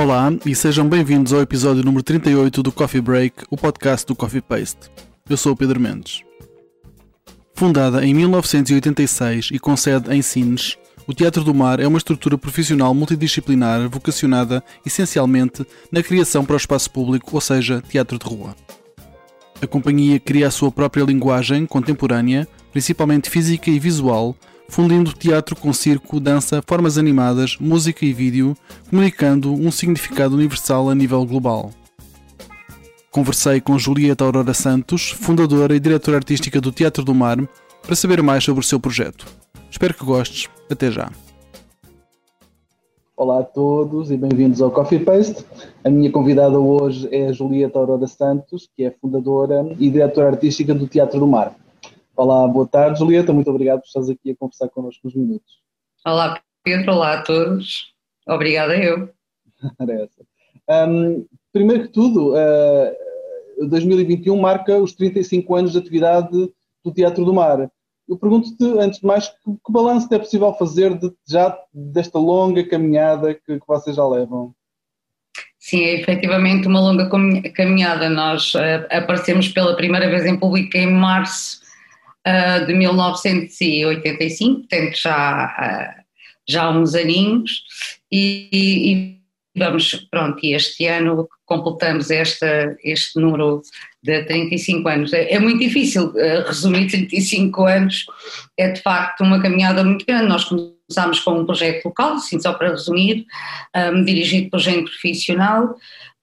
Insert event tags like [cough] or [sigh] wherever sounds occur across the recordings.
Olá e sejam bem-vindos ao episódio número 38 do Coffee Break, o podcast do Coffee Paste. Eu sou o Pedro Mendes. Fundada em 1986 e com sede em Sines, o Teatro do Mar é uma estrutura profissional multidisciplinar vocacionada essencialmente na criação para o espaço público, ou seja, teatro de rua. A companhia cria a sua própria linguagem contemporânea, principalmente física e visual, fundindo teatro com circo, dança, formas animadas, música e vídeo, comunicando um significado universal a nível global. Conversei com Julieta Aurora Santos, fundadora e diretora artística do Teatro do Mar, para saber mais sobre o seu projeto. Espero que gostes. Até já. Olá a todos e bem-vindos ao Coffee Paste. A minha convidada hoje é Julieta Aurora Santos, que é fundadora e diretora artística do Teatro do Mar. Olá, boa tarde, Julieta. Muito obrigado por estares aqui a conversar connosco uns minutos. Olá, Pedro. Olá a todos. Obrigada eu. [laughs] um, primeiro que tudo, uh, 2021 marca os 35 anos de atividade do Teatro do Mar. Eu pergunto-te, antes de mais, que, que balanço é possível fazer de, já desta longa caminhada que, que vocês já levam? Sim, é efetivamente uma longa caminhada. Nós uh, aparecemos pela primeira vez em público em março uh, de 1985, portanto já, uh, já há uns aninhos, e, e, vamos, pronto, e este ano completamos esta, este número de 35 anos. É, é muito difícil uh, resumir 35 anos, é de facto uma caminhada muito grande. Nós começámos com um projeto local, assim só para resumir, um, dirigido por gente profissional,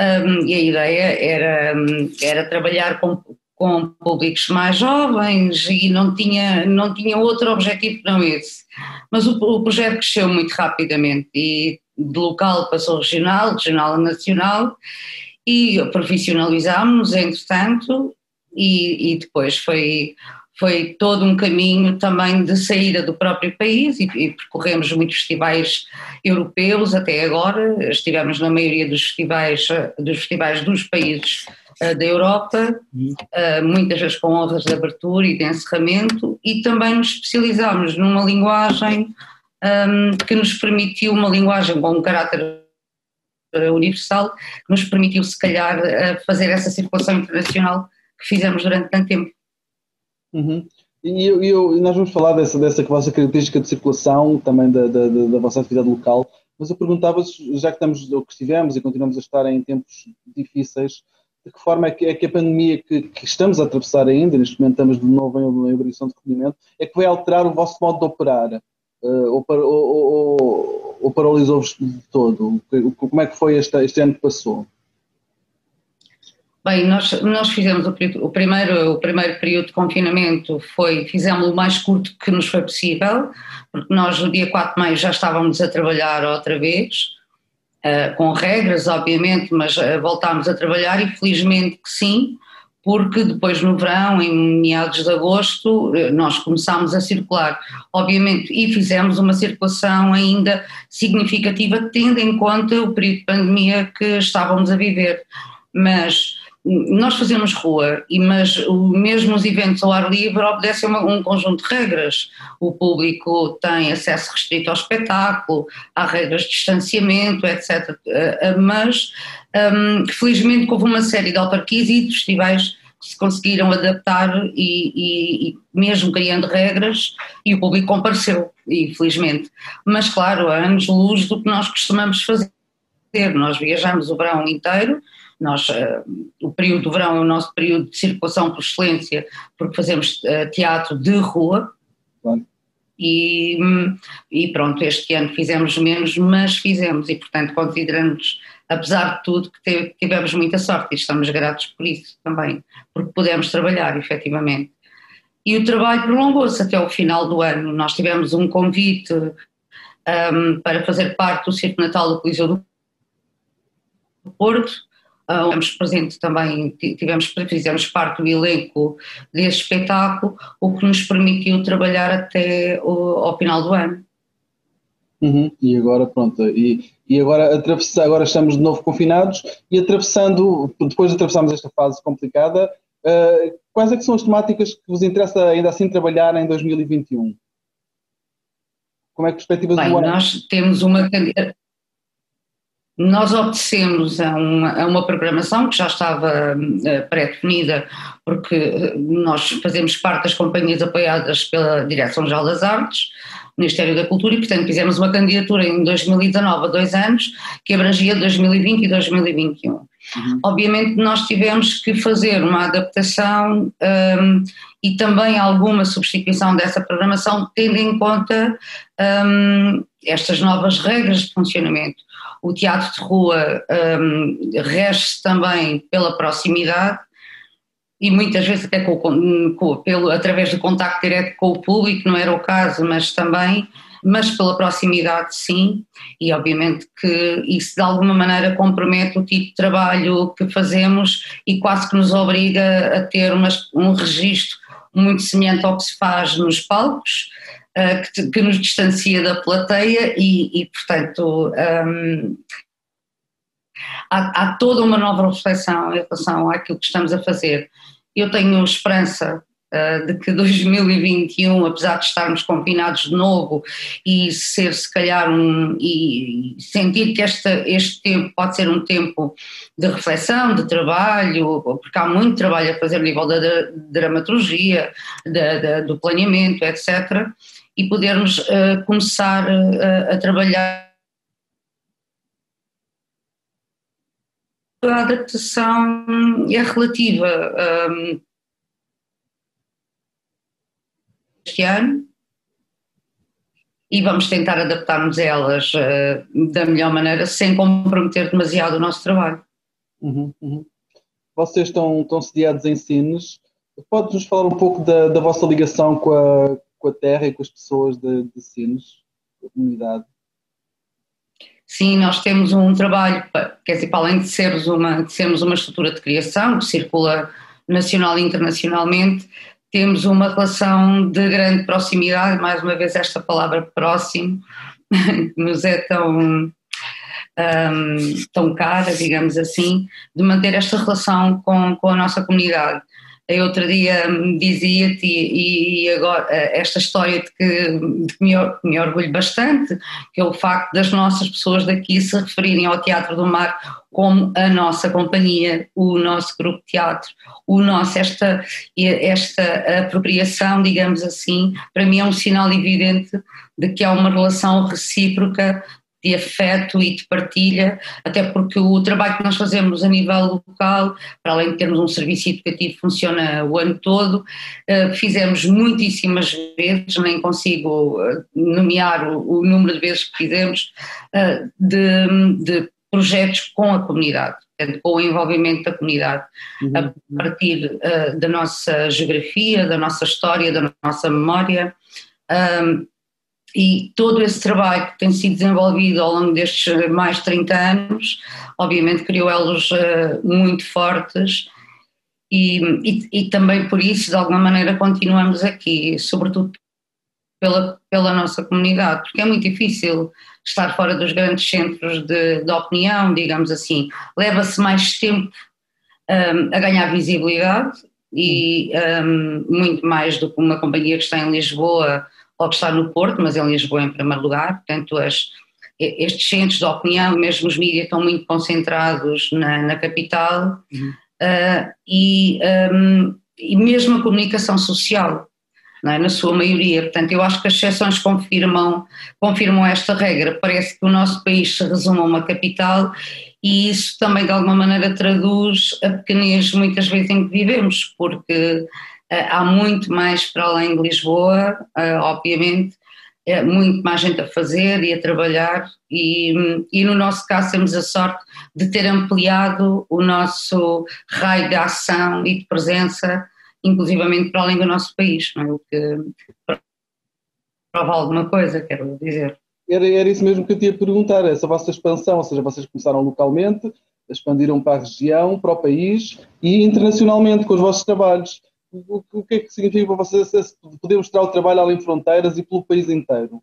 um, e a ideia era, era trabalhar com, com públicos mais jovens e não tinha, não tinha outro objetivo que não esse. Mas o, o projeto cresceu muito rapidamente e de local passou regional, regional a nacional e profissionalizámos-nos entretanto e, e depois foi, foi todo um caminho também de saída do próprio país e, e, percorremos muitos festivais europeus até agora, estivemos na maioria dos festivais, dos festivais dos países uh, da Europa, uh, muitas vezes com honras de abertura e de encerramento, e também nos especializámos numa linguagem um, que nos permitiu, uma linguagem com um caráter universal, que nos permitiu se calhar fazer essa circulação internacional que fizemos durante tanto tempo. Uhum. E, eu, nós vamos falar dessa, dessa vossa característica de circulação, também da, da, da vossa atividade local, mas eu perguntava já que estamos, ou que estivemos e continuamos a estar em tempos difíceis, de que forma é que, é que a pandemia que, que, estamos a atravessar ainda, neste momento estamos de novo em, em obrigação de recolhimento, é que vai alterar o vosso modo de operar? Uh, ou, ou, ou, ou paralisou-vos de todo? Como é que foi este, este ano que passou? Bem, nós, nós fizemos o, o, primeiro, o primeiro período de confinamento, foi, fizemos o mais curto que nos foi possível, porque nós no dia 4 de maio já estávamos a trabalhar outra vez, uh, com regras, obviamente, mas uh, voltámos a trabalhar e felizmente que sim, porque depois no verão, em meados de agosto, eh, nós começámos a circular, obviamente, e fizemos uma circulação ainda significativa, tendo em conta o período de pandemia que estávamos a viver. Mas nós fazemos rua, mas mesmo os eventos ao ar livre obedecem a um conjunto de regras. O público tem acesso restrito ao espetáculo, há regras de distanciamento, etc. Eh, mas, um, felizmente, houve uma série de autarquias e de festivais que se conseguiram adaptar e, e, e, mesmo criando regras, e o público compareceu, infelizmente. Mas, claro, há anos-luz do que nós costumamos fazer. Nós viajamos o verão inteiro, nós, uh, o período do verão é o nosso período de circulação por excelência, porque fazemos uh, teatro de rua. E, e, pronto, este ano fizemos menos, mas fizemos, e portanto consideramos, apesar de tudo, que tivemos muita sorte e estamos gratos por isso também, porque pudemos trabalhar efetivamente. E o trabalho prolongou-se até o final do ano. Nós tivemos um convite um, para fazer parte do Circo Natal do Coliseu do Porto, Tivemos presente também, tivemos, fizemos parte do elenco desse espetáculo, o que nos permitiu trabalhar até o, ao final do ano. Uhum. E agora, pronto, e, e agora, atravessa, agora estamos de novo confinados e atravessando, depois de atravessarmos esta fase complicada, uh, quais é que são as temáticas que vos interessa ainda assim trabalhar em 2021? Como é que perspectivas Bem, do ano? Nós temos uma Nós obedecemos a uma, a uma, programação que já estava uh, pré-definida, porque nós fazemos parte das companhias apoiadas pela Direção-Geral das Artes, Ministério da Cultura, e portanto fizemos uma candidatura em 2019, a dois anos, que abrangia 2020 e 2021. Uhum. Obviamente nós tivemos que fazer uma adaptação um, e também alguma substituição dessa programação, tendo em conta um, estas novas regras de funcionamento. O teatro de rua um, rege também pela proximidade e muitas vezes até com, com, pelo, através do contacto direto com o público, não era o caso, mas também, mas pela proximidade sim, e obviamente que isso de alguma maneira compromete o tipo de trabalho que fazemos e quase que nos obriga a ter umas, um registro muito semelhante ao que se faz nos palcos, uh, que, que, nos distancia da plateia e, e portanto, um, há, há, toda uma nova reflexão em relação àquilo que estamos a fazer. Eu tenho esperança uh, de que [laughs] 2021, apesar de estarmos confinados de novo e ser se calhar um e sentir que este, este tempo pode ser um tempo de reflexão, de trabalho, porque há muito trabalho a fazer a nível da, da dramaturgia, da, da, do planeamento, etc. E podermos uh, começar uh, a trabalhar a adaptação é relativa um, este ano e vamos tentar adaptar-nos a elas uh, da melhor maneira sem comprometer demasiado o nosso trabalho. Uhum, uhum. Vocês estão, estão sediados em Sines. Podes-nos falar um pouco da, da vossa ligação com a, com a terra e com as pessoas de, de Sines, a comunidade? Sim, nós temos um trabalho, quer dizer, para além de sermos uma, de sermos uma estrutura de criação que circula nacional e internacionalmente, temos uma relação de grande proximidade, mais uma vez esta palavra próximo, que nos é tão, um, tão cara, digamos assim, de manter esta relação com, com a nossa comunidade. Eu outro dia dizia-te, e, agora eh, esta história de que, de que me, me, orgulho bastante, que é o facto das nossas pessoas daqui se referirem ao Teatro do Mar como a nossa companhia, o nosso grupo de teatro, o nosso, esta, esta apropriação, digamos assim, para mim é um sinal evidente de que há uma relação recíproca de afeto e de partilha, até porque o trabalho que nós fazemos a nível local, para além de termos um serviço educativo que funciona o ano todo, eh, fizemos muitíssimas vezes, nem consigo eh, nomear o, número de vezes que fizemos, eh, de, de projetos com a comunidade, com o envolvimento da comunidade, uhum. a partir uh, da nossa geografia, da nossa história, da nossa memória. Um, e todo esse trabalho que tem sido desenvolvido ao longo destes mais de 30 anos, obviamente criou elos uh, muito fortes e, e, e, também por isso, de alguma maneira, continuamos aqui, sobretudo pela, pela nossa comunidade, porque é muito difícil estar fora dos grandes centros de, de opinião, digamos assim. Leva-se mais tempo um, a ganhar visibilidade e um, muito mais do que uma companhia que está em Lisboa ou que está no Porto, mas em Lisboa em primeiro lugar, portanto as, estes centros de opinião, mesmo os mídias estão muito concentrados na, na capital uhum. uh, e, um, e mesmo a comunicação social, é? na sua maioria. Portanto, eu acho que as exceções confirmam, confirmam esta regra. Parece que o nosso país se resume a uma capital e isso também de alguma maneira traduz a pequenez muitas vezes em que vivemos, porque há muito mais para além de Lisboa, uh, obviamente, é muito mais gente a fazer e a trabalhar e, e, no nosso caso temos a sorte de ter ampliado o nosso raio de ação e de presença inclusivamente para além do nosso país, não é? o que prova alguma coisa, quero dizer. Era, era isso mesmo que eu te ia perguntar, essa vossa expansão, ou seja, vocês começaram localmente, expandiram para a região, para o país e internacionalmente com os vossos trabalhos. O, o que é que significa para vocês poder mostrar o trabalho além fronteiras e pelo país inteiro?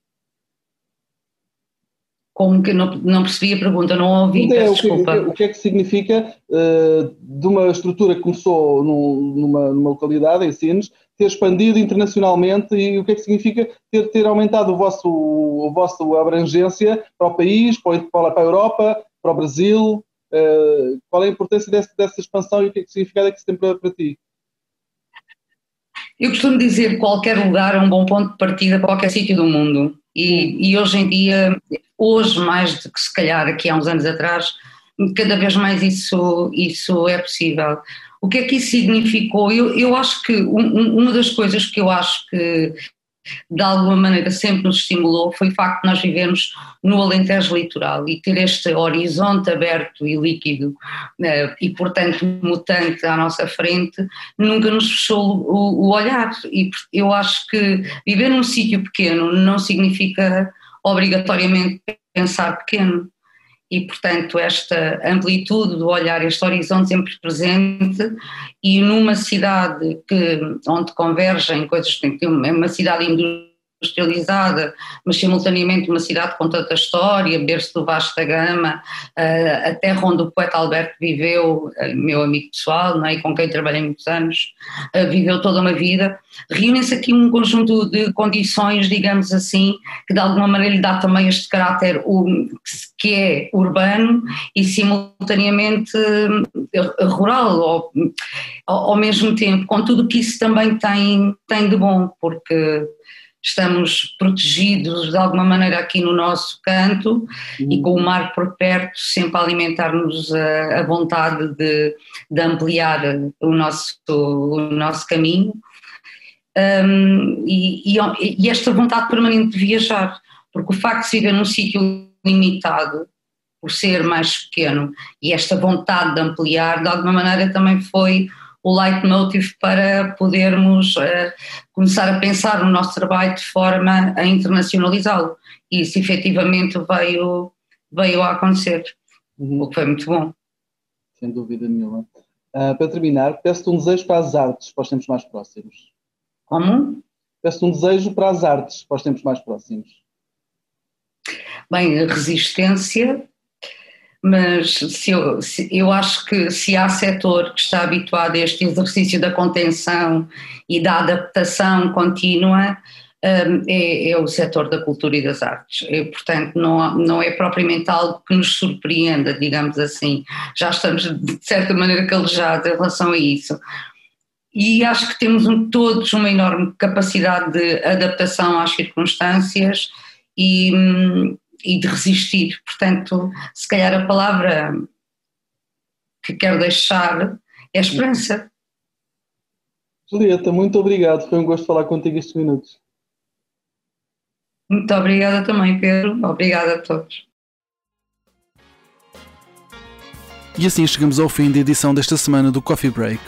Como que não, não percebi a pergunta, não ouvi, então, o, que, o, que, é que significa uh, de uma estrutura que começou num, numa, numa, localidade, em Sines, ter expandido internacionalmente e o que é que significa ter, ter aumentado o vosso, a vossa abrangência para o país, para, para a Europa para o Brasil. Uh, qual é a importância dessa, dessa expansão e o que, é que significado é que isso tem para, para ti? Eu costumo dizer que qualquer lugar é um bom ponto de partida para qualquer sítio do mundo. E, e, hoje em dia, hoje mais do que se calhar aqui há uns anos atrás, cada vez mais isso, isso é possível. O que é que isso significou? Eu, eu acho que um, uma das coisas que eu acho que de alguma maneira sempre nos estimulou foi o facto de nós vivermos no Alentejo litoral e ter este horizonte aberto e líquido né, e portanto mutante à nossa frente nunca nos fechou o, o olhar. E eu acho que viver num sítio pequeno não significa obrigatoriamente pensar pequeno e, portanto, esta amplitude do olhar, este horizonte sempre presente e numa cidade que, onde convergem coisas, é uma cidade industrializada, mas simultaneamente uma cidade com tanta história, berço do Vasco da Gama, a terra onde o poeta Alberto viveu, meu amigo pessoal, não é? e com quem trabalhei muitos anos, viveu toda uma vida, reúnem-se aqui um conjunto de condições, digamos assim, que de alguma maneira lhe dá também este caráter que é urbano e simultaneamente eh, rural, ao, ao mesmo tempo, com tudo que isso também tem, tem de bom, porque estamos protegidos de alguma maneira aqui no nosso canto uhum. e com o mar por perto, sempre a alimentar-nos a, a, vontade de, de, ampliar o nosso, o nosso caminho. Um, e, e, e, esta vontade permanente de viajar, porque o facto de viver num sítio limitado, por ser mais pequeno, e esta vontade de ampliar, de alguma maneira também foi o leitmotiv para podermos uh, começar a pensar no nosso trabalho de forma a internacionalizá-lo. E isso efetivamente veio, veio a acontecer, uhum. o que foi muito bom. Sem dúvida nenhuma. Uh, para terminar, peço-te um desejo para as artes para os tempos mais próximos. Como? Peço-te um desejo para as artes para os tempos mais próximos. Bem, resistência, mas se eu, se, eu acho que se há setor que está habituado a este exercício da contenção e da adaptação contínua, um, é, é, o setor da cultura e das artes. E, portanto, não, não é propriamente algo que nos surpreenda, digamos assim. Já estamos, de certa maneira, calejados em relação a isso. E acho que temos um, todos uma enorme capacidade de adaptação às circunstâncias e, hum, e de resistir. Portanto, se calhar a palavra que quero deixar é esperança. Julieta, muito obrigado. Foi um gosto falar contigo estes minutos. Muito obrigada também, Pedro. Obrigada a todos. E assim chegamos ao fim da edição desta semana do Coffee Break.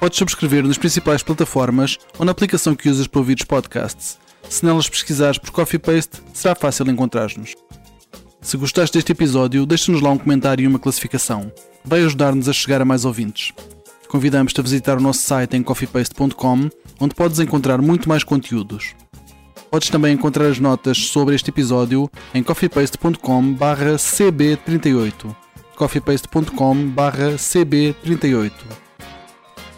Podes subscrever nas principais plataformas ou na aplicação que usas para ouvir os podcasts. Se nelas pesquisares por Coffee Paste, será fácil encontrar-nos. Se gostaste deste episódio, deixa-nos lá um comentário e uma classificação. Vai ajudar-nos a chegar a mais ouvintes. Convidamos-te a visitar o nosso site em coffeepaste.com, onde podes encontrar muito mais conteúdos. Podes também encontrar as notas sobre este episódio em coffeepaste.com/cb38. coffeepaste.com/cb38.